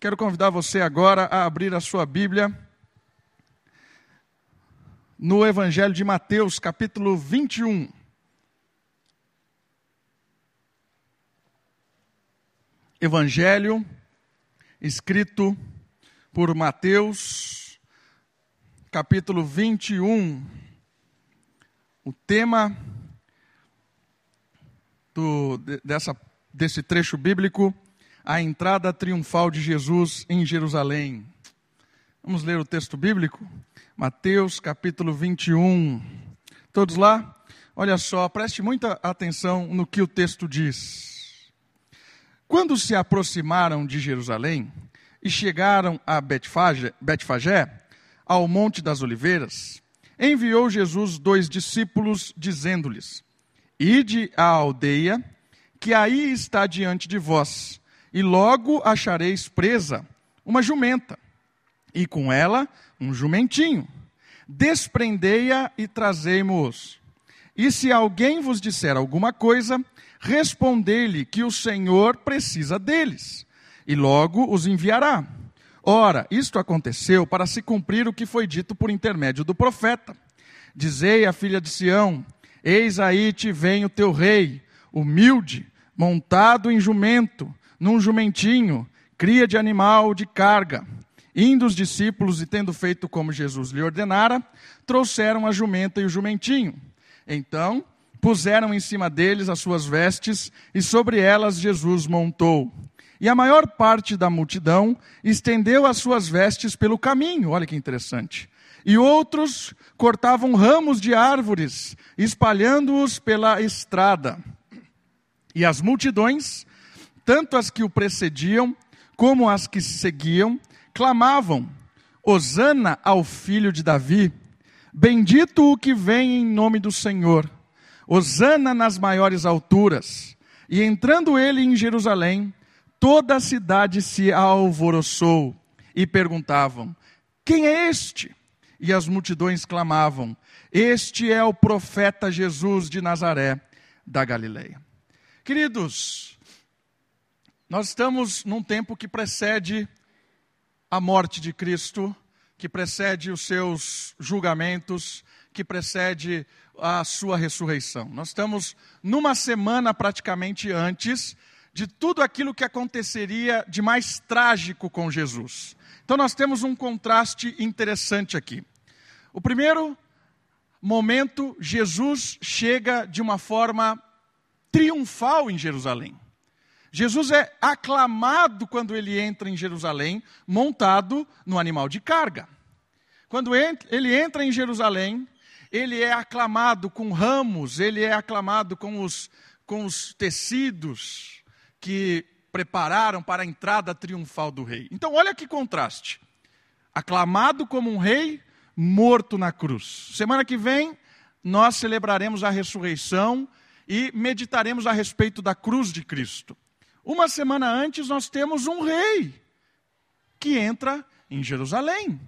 Quero convidar você agora a abrir a sua Bíblia no Evangelho de Mateus, capítulo 21. Evangelho escrito por Mateus, capítulo 21. O tema do, dessa, desse trecho bíblico, a entrada triunfal de Jesus em Jerusalém. Vamos ler o texto bíblico? Mateus capítulo 21. Todos lá? Olha só, preste muita atenção no que o texto diz. Quando se aproximaram de Jerusalém e chegaram a Betfagé, Betfagé ao Monte das Oliveiras, enviou Jesus dois discípulos, dizendo-lhes: Ide à aldeia, que aí está diante de vós, e logo achareis presa uma jumenta, e com ela um jumentinho. Desprendei-a e trazei-mo-os. E se alguém vos disser alguma coisa, respondei-lhe que o Senhor precisa deles, e logo os enviará. Ora, isto aconteceu para se cumprir o que foi dito por intermédio do profeta. Dizei à filha de Sião: Eis aí te vem o teu rei, humilde, montado em jumento, num jumentinho, cria de animal de carga. Indo os discípulos e tendo feito como Jesus lhe ordenara, trouxeram a jumenta e o jumentinho. Então puseram em cima deles as suas vestes e sobre elas Jesus montou. E a maior parte da multidão estendeu as suas vestes pelo caminho. Olha que interessante e outros cortavam ramos de árvores, espalhando-os pela estrada. E as multidões, tanto as que o precediam como as que seguiam, clamavam: Hosana ao filho de Davi, bendito o que vem em nome do Senhor, Hosana nas maiores alturas. E entrando ele em Jerusalém, toda a cidade se alvoroçou e perguntavam: Quem é este? e as multidões clamavam: Este é o profeta Jesus de Nazaré, da Galileia. Queridos, nós estamos num tempo que precede a morte de Cristo, que precede os seus julgamentos, que precede a sua ressurreição. Nós estamos numa semana praticamente antes de tudo aquilo que aconteceria de mais trágico com Jesus. Então nós temos um contraste interessante aqui. O primeiro momento, Jesus chega de uma forma triunfal em Jerusalém. Jesus é aclamado quando ele entra em Jerusalém, montado no animal de carga. Quando ele entra em Jerusalém, ele é aclamado com ramos, ele é aclamado com os, com os tecidos que prepararam para a entrada triunfal do rei. Então, olha que contraste. Aclamado como um rei, morto na cruz. Semana que vem, nós celebraremos a ressurreição e meditaremos a respeito da cruz de Cristo. Uma semana antes, nós temos um rei que entra em Jerusalém.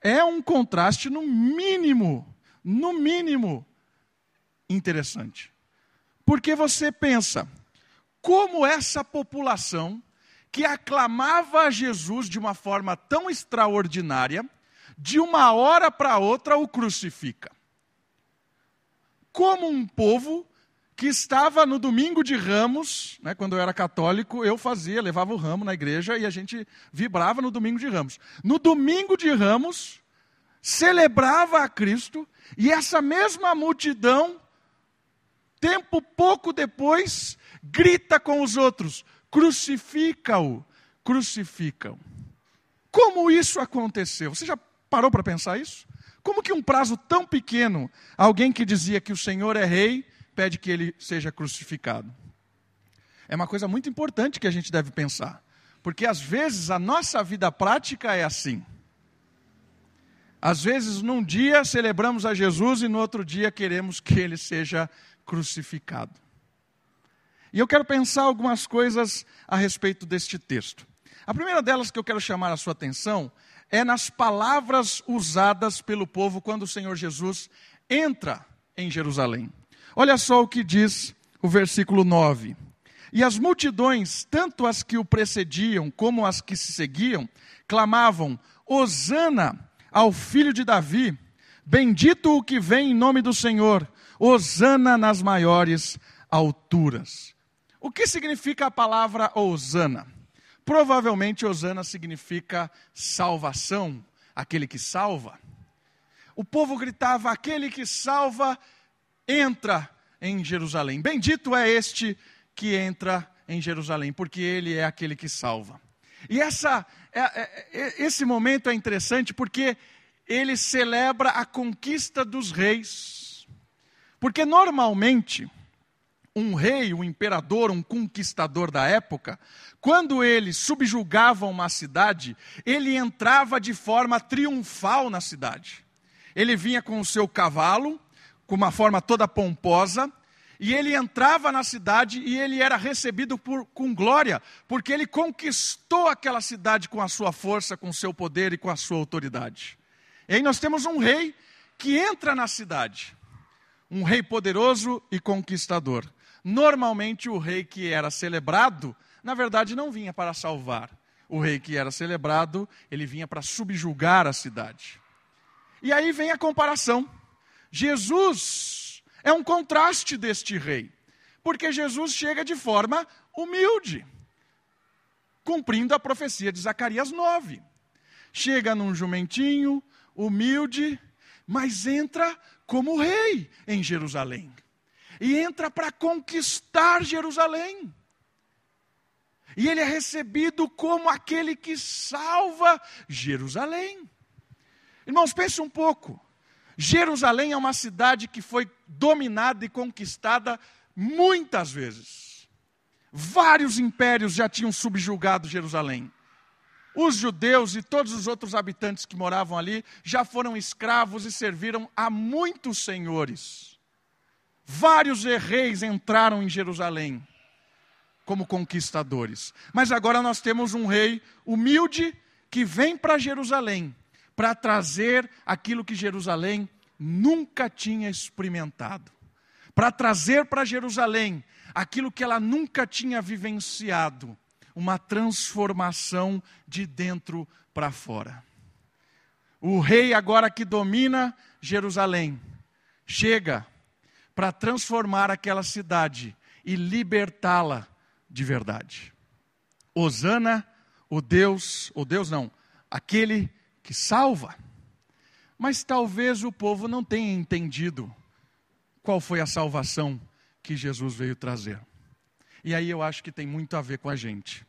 É um contraste, no mínimo, no mínimo, interessante. Porque você pensa, como essa população que aclamava a Jesus de uma forma tão extraordinária, de uma hora para outra o crucifica. Como um povo que estava no domingo de ramos, né, quando eu era católico, eu fazia, levava o ramo na igreja e a gente vibrava no domingo de ramos. No domingo de ramos, celebrava a Cristo e essa mesma multidão, tempo pouco depois, grita com os outros: crucifica-o, crucificam. Como isso aconteceu? Você já parou para pensar isso? Como que um prazo tão pequeno, alguém que dizia que o Senhor é rei, pede que ele seja crucificado? É uma coisa muito importante que a gente deve pensar, porque às vezes a nossa vida prática é assim. Às vezes, num dia celebramos a Jesus e no outro dia queremos que ele seja crucificado. E eu quero pensar algumas coisas a respeito deste texto. A primeira delas que eu quero chamar a sua atenção é nas palavras usadas pelo povo quando o Senhor Jesus entra em Jerusalém. Olha só o que diz o versículo 9: E as multidões, tanto as que o precediam como as que se seguiam, clamavam: Hosana ao filho de Davi, bendito o que vem em nome do Senhor, Hosana nas maiores alturas. O que significa a palavra Hosana? Provavelmente Hosana significa salvação, aquele que salva. O povo gritava: aquele que salva entra em Jerusalém. Bendito é este que entra em Jerusalém, porque ele é aquele que salva. E essa, é, é, é, esse momento é interessante porque ele celebra a conquista dos reis. Porque normalmente, um rei, um imperador, um conquistador da época, quando ele subjugava uma cidade, ele entrava de forma triunfal na cidade. Ele vinha com o seu cavalo, com uma forma toda pomposa, e ele entrava na cidade e ele era recebido por, com glória, porque ele conquistou aquela cidade com a sua força, com o seu poder e com a sua autoridade. E aí nós temos um rei que entra na cidade, um rei poderoso e conquistador. Normalmente o rei que era celebrado, na verdade não vinha para salvar. O rei que era celebrado, ele vinha para subjugar a cidade. E aí vem a comparação. Jesus é um contraste deste rei, porque Jesus chega de forma humilde, cumprindo a profecia de Zacarias 9. Chega num jumentinho, humilde, mas entra como rei em Jerusalém. E entra para conquistar Jerusalém. E ele é recebido como aquele que salva Jerusalém. Irmãos, pense um pouco. Jerusalém é uma cidade que foi dominada e conquistada muitas vezes. Vários impérios já tinham subjugado Jerusalém. Os judeus e todos os outros habitantes que moravam ali já foram escravos e serviram a muitos senhores. Vários reis entraram em Jerusalém como conquistadores. Mas agora nós temos um rei humilde que vem para Jerusalém para trazer aquilo que Jerusalém nunca tinha experimentado, para trazer para Jerusalém aquilo que ela nunca tinha vivenciado, uma transformação de dentro para fora. O rei, agora que domina Jerusalém, chega para transformar aquela cidade e libertá-la de verdade. Osana, o Deus, o Deus não, aquele que salva. Mas talvez o povo não tenha entendido qual foi a salvação que Jesus veio trazer. E aí eu acho que tem muito a ver com a gente.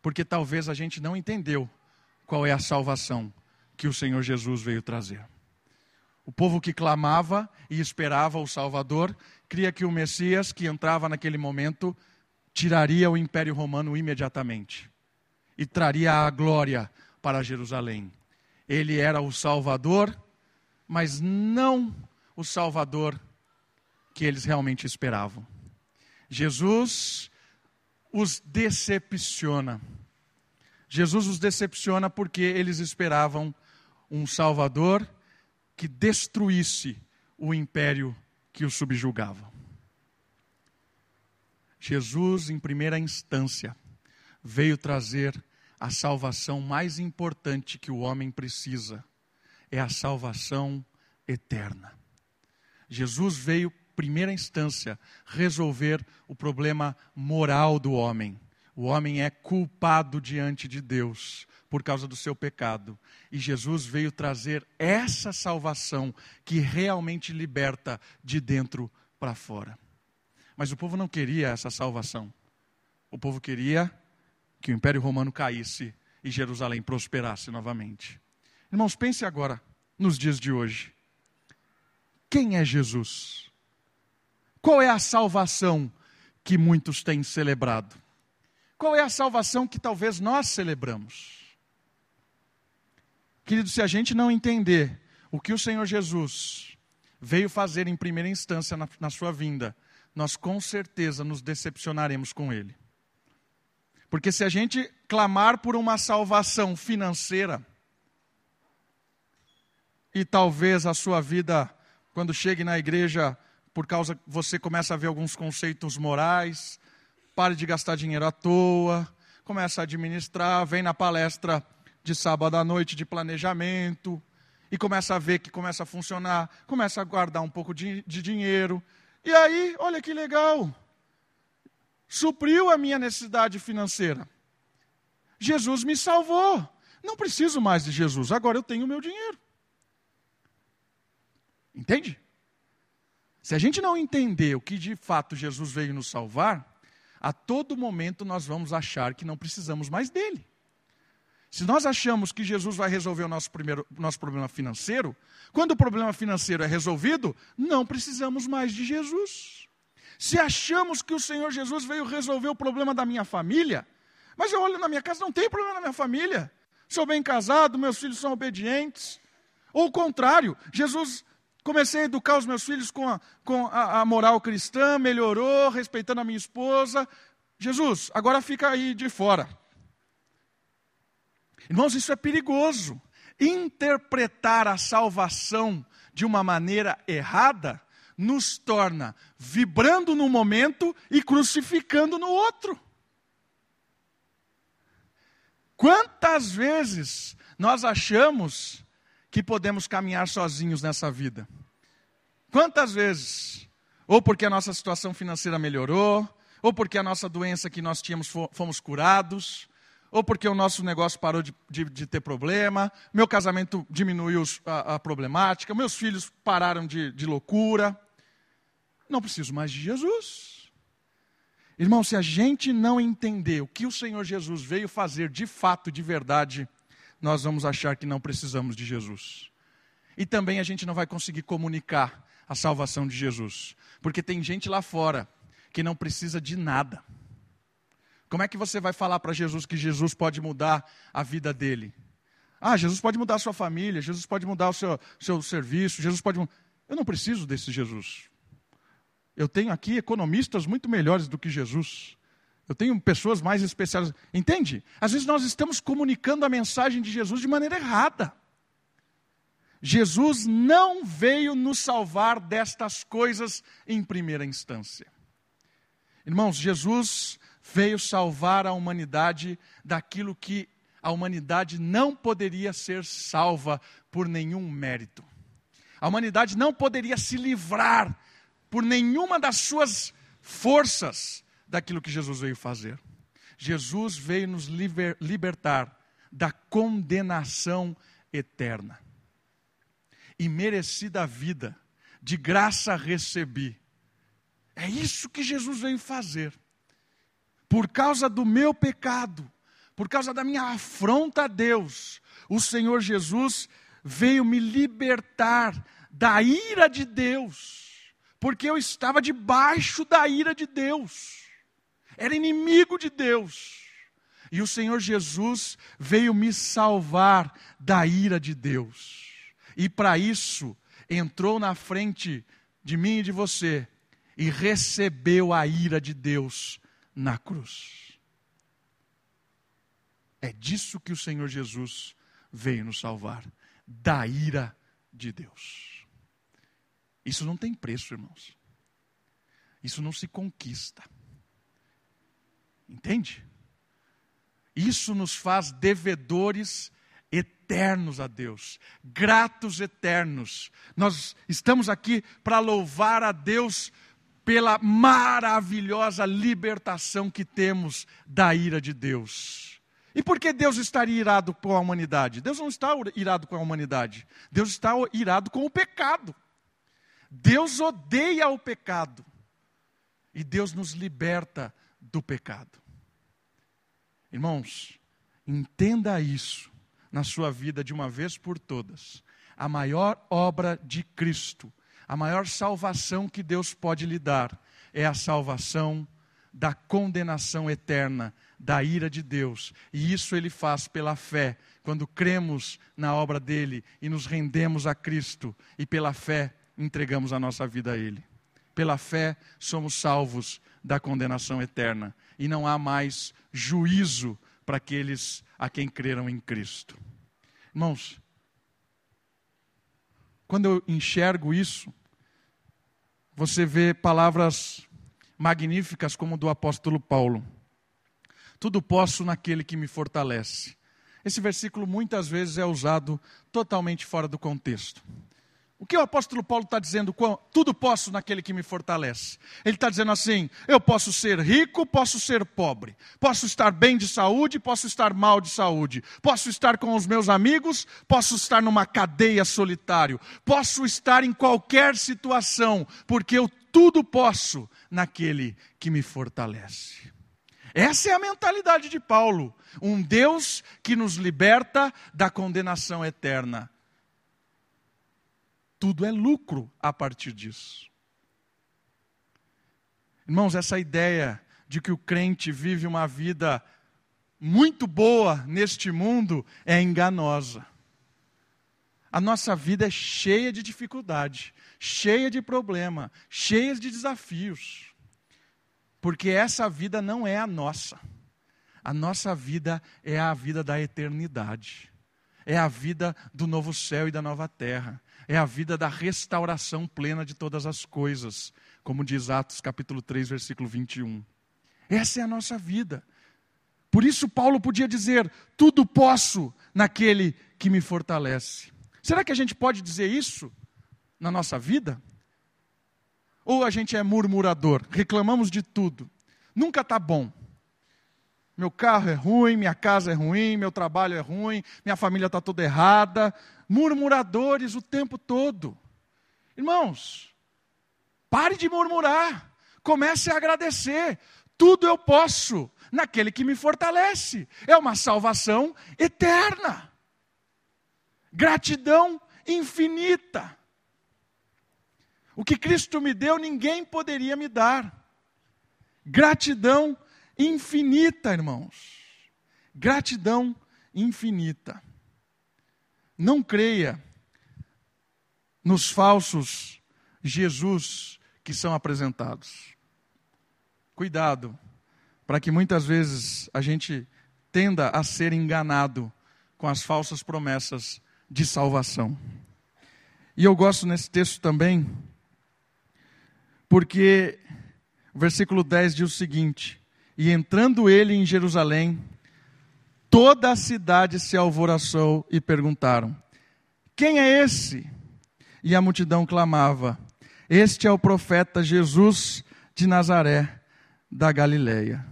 Porque talvez a gente não entendeu qual é a salvação que o Senhor Jesus veio trazer. O povo que clamava e esperava o Salvador, cria que o Messias, que entrava naquele momento, tiraria o Império Romano imediatamente e traria a glória para Jerusalém. Ele era o Salvador, mas não o Salvador que eles realmente esperavam. Jesus os decepciona. Jesus os decepciona porque eles esperavam um Salvador que destruísse o império que o subjugava. Jesus, em primeira instância, veio trazer a salvação mais importante que o homem precisa é a salvação eterna. Jesus veio, primeira instância, resolver o problema moral do homem. O homem é culpado diante de Deus por causa do seu pecado. E Jesus veio trazer essa salvação que realmente liberta de dentro para fora. Mas o povo não queria essa salvação. O povo queria que o Império Romano caísse e Jerusalém prosperasse novamente. Irmãos, pense agora nos dias de hoje. Quem é Jesus? Qual é a salvação que muitos têm celebrado? Qual é a salvação que talvez nós celebramos? Querido, se a gente não entender o que o Senhor Jesus veio fazer em primeira instância na, na sua vinda, nós com certeza nos decepcionaremos com Ele. Porque se a gente clamar por uma salvação financeira, e talvez a sua vida, quando chegue na igreja, por causa você começa a ver alguns conceitos morais, pare de gastar dinheiro à toa, começa a administrar, vem na palestra de sábado à noite de planejamento, e começa a ver que começa a funcionar, começa a guardar um pouco de, de dinheiro. E aí, olha que legal, supriu a minha necessidade financeira. Jesus me salvou. Não preciso mais de Jesus, agora eu tenho o meu dinheiro. Entende? Se a gente não entender o que de fato Jesus veio nos salvar, a todo momento nós vamos achar que não precisamos mais dele. Se nós achamos que Jesus vai resolver o nosso, primeiro, nosso problema financeiro, quando o problema financeiro é resolvido, não precisamos mais de Jesus. Se achamos que o Senhor Jesus veio resolver o problema da minha família, mas eu olho na minha casa, não tem problema na minha família. Sou bem casado, meus filhos são obedientes. Ou o contrário, Jesus Comecei a educar os meus filhos com, a, com a, a, moral cristã, melhorou, respeitando a minha esposa. Jesus, agora fica aí de fora. Irmãos, isso é perigoso. Interpretar a salvação de uma maneira errada nos torna vibrando no momento e crucificando no outro. Quantas vezes nós achamos que podemos caminhar sozinhos nessa vida. Quantas vezes? Ou porque a nossa situação financeira melhorou, ou porque a nossa doença que nós tínhamos fomos curados, ou porque o nosso negócio parou de, de, de ter problema, meu casamento diminuiu a, a problemática, meus filhos pararam de, de loucura. Não preciso mais de Jesus. Irmão, se a gente não entender o que o Senhor Jesus veio fazer de fato, de verdade, nós vamos achar que não precisamos de Jesus. E também a gente não vai conseguir comunicar a salvação de Jesus, porque tem gente lá fora que não precisa de nada. Como é que você vai falar para Jesus que Jesus pode mudar a vida dele? Ah, Jesus pode mudar a sua família, Jesus pode mudar o seu, seu serviço, Jesus pode. Eu não preciso desse Jesus. Eu tenho aqui economistas muito melhores do que Jesus. Eu tenho pessoas mais especiais. Entende? Às vezes nós estamos comunicando a mensagem de Jesus de maneira errada. Jesus não veio nos salvar destas coisas em primeira instância. Irmãos, Jesus veio salvar a humanidade daquilo que a humanidade não poderia ser salva por nenhum mérito. A humanidade não poderia se livrar por nenhuma das suas forças daquilo que Jesus veio fazer. Jesus veio nos liber, libertar da condenação eterna. E merecida vida, de graça recebi. É isso que Jesus veio fazer. Por causa do meu pecado, por causa da minha afronta a Deus, o Senhor Jesus veio me libertar da ira de Deus, porque eu estava debaixo da ira de Deus era inimigo de Deus. E o Senhor Jesus veio me salvar da ira de Deus. E para isso, entrou na frente de mim e de você e recebeu a ira de Deus na cruz. É disso que o Senhor Jesus veio nos salvar da ira de Deus. Isso não tem preço, irmãos. Isso não se conquista. Entende? Isso nos faz devedores eternos a Deus, gratos eternos. Nós estamos aqui para louvar a Deus pela maravilhosa libertação que temos da ira de Deus. E por que Deus estaria irado com a humanidade? Deus não está irado com a humanidade. Deus está irado com o pecado. Deus odeia o pecado. E Deus nos liberta do pecado. Irmãos, entenda isso na sua vida de uma vez por todas. A maior obra de Cristo, a maior salvação que Deus pode lhe dar, é a salvação da condenação eterna, da ira de Deus. E isso ele faz pela fé, quando cremos na obra dele e nos rendemos a Cristo, e pela fé entregamos a nossa vida a ele. Pela fé somos salvos da condenação eterna e não há mais juízo para aqueles a quem creram em Cristo. Irmãos, quando eu enxergo isso, você vê palavras magníficas como do apóstolo Paulo. Tudo posso naquele que me fortalece. Esse versículo muitas vezes é usado totalmente fora do contexto. O que o apóstolo Paulo está dizendo? Tudo posso naquele que me fortalece. Ele está dizendo assim: eu posso ser rico, posso ser pobre, posso estar bem de saúde, posso estar mal de saúde, posso estar com os meus amigos, posso estar numa cadeia solitário, posso estar em qualquer situação, porque eu tudo posso naquele que me fortalece. Essa é a mentalidade de Paulo, um Deus que nos liberta da condenação eterna tudo é lucro a partir disso. Irmãos, essa ideia de que o crente vive uma vida muito boa neste mundo é enganosa. A nossa vida é cheia de dificuldade, cheia de problema, cheia de desafios. Porque essa vida não é a nossa. A nossa vida é a vida da eternidade. É a vida do novo céu e da nova terra é a vida da restauração plena de todas as coisas, como diz Atos capítulo 3, versículo 21. Essa é a nossa vida. Por isso Paulo podia dizer: tudo posso naquele que me fortalece. Será que a gente pode dizer isso na nossa vida? Ou a gente é murmurador, reclamamos de tudo, nunca está bom. Meu carro é ruim, minha casa é ruim, meu trabalho é ruim, minha família está toda errada, murmuradores o tempo todo. Irmãos, pare de murmurar, comece a agradecer. Tudo eu posso naquele que me fortalece. É uma salvação eterna. Gratidão infinita. O que Cristo me deu, ninguém poderia me dar. Gratidão infinita, irmãos. Gratidão infinita. Não creia nos falsos Jesus que são apresentados. Cuidado, para que muitas vezes a gente tenda a ser enganado com as falsas promessas de salvação. E eu gosto nesse texto também, porque o versículo 10 diz o seguinte: E entrando ele em Jerusalém, toda a cidade se alvoroçou e perguntaram: Quem é esse? E a multidão clamava: Este é o profeta Jesus de Nazaré, da Galileia.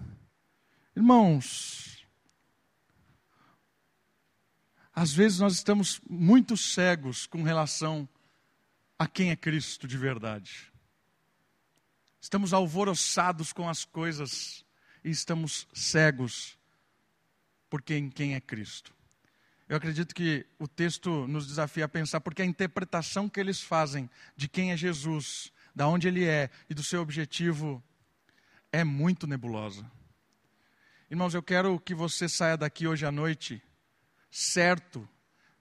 Irmãos, às vezes nós estamos muito cegos com relação a quem é Cristo de verdade. Estamos alvoroçados com as coisas e estamos cegos por quem, quem é Cristo. Eu acredito que o texto nos desafia a pensar, porque a interpretação que eles fazem de quem é Jesus, da onde ele é e do seu objetivo é muito nebulosa. Irmãos, eu quero que você saia daqui hoje à noite certo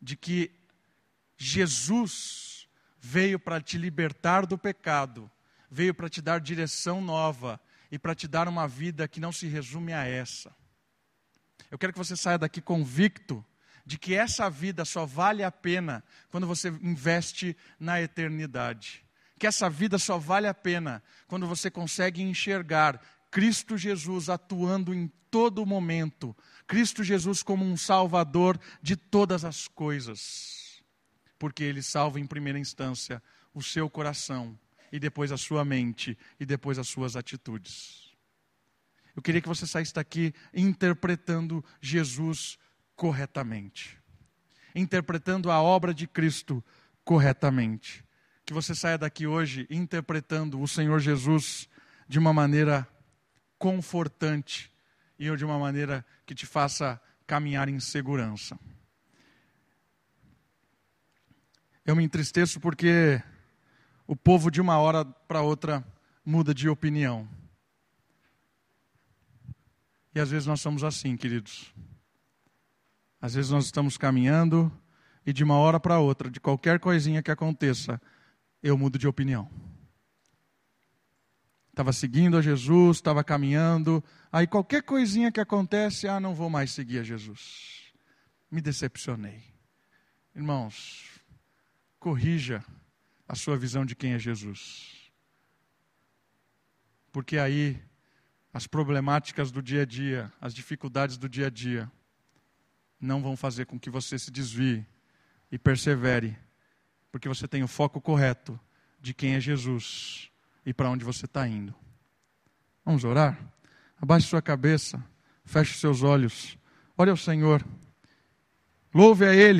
de que Jesus veio para te libertar do pecado, veio para te dar direção nova e para te dar uma vida que não se resume a essa. Eu quero que você saia daqui convicto de que essa vida só vale a pena quando você investe na eternidade. Que essa vida só vale a pena quando você consegue enxergar Cristo Jesus atuando em todo momento, Cristo Jesus como um salvador de todas as coisas. Porque ele salva em primeira instância o seu coração e depois a sua mente e depois as suas atitudes. Eu queria que você saísse daqui interpretando Jesus corretamente. Interpretando a obra de Cristo corretamente. Que você saia daqui hoje interpretando o Senhor Jesus de uma maneira confortante e de uma maneira que te faça caminhar em segurança. Eu me entristeço porque o povo de uma hora para outra muda de opinião. E às vezes nós somos assim, queridos. Às vezes nós estamos caminhando e de uma hora para outra, de qualquer coisinha que aconteça, eu mudo de opinião. Estava seguindo a Jesus, estava caminhando, aí qualquer coisinha que acontece, ah, não vou mais seguir a Jesus. Me decepcionei. Irmãos, corrija a sua visão de quem é Jesus. porque aí as problemáticas do dia a dia, as dificuldades do dia a dia, não vão fazer com que você se desvie e persevere, porque você tem o foco correto de quem é Jesus e para onde você está indo. Vamos orar? Abaixe sua cabeça, feche seus olhos, olhe ao Senhor, louve a Ele.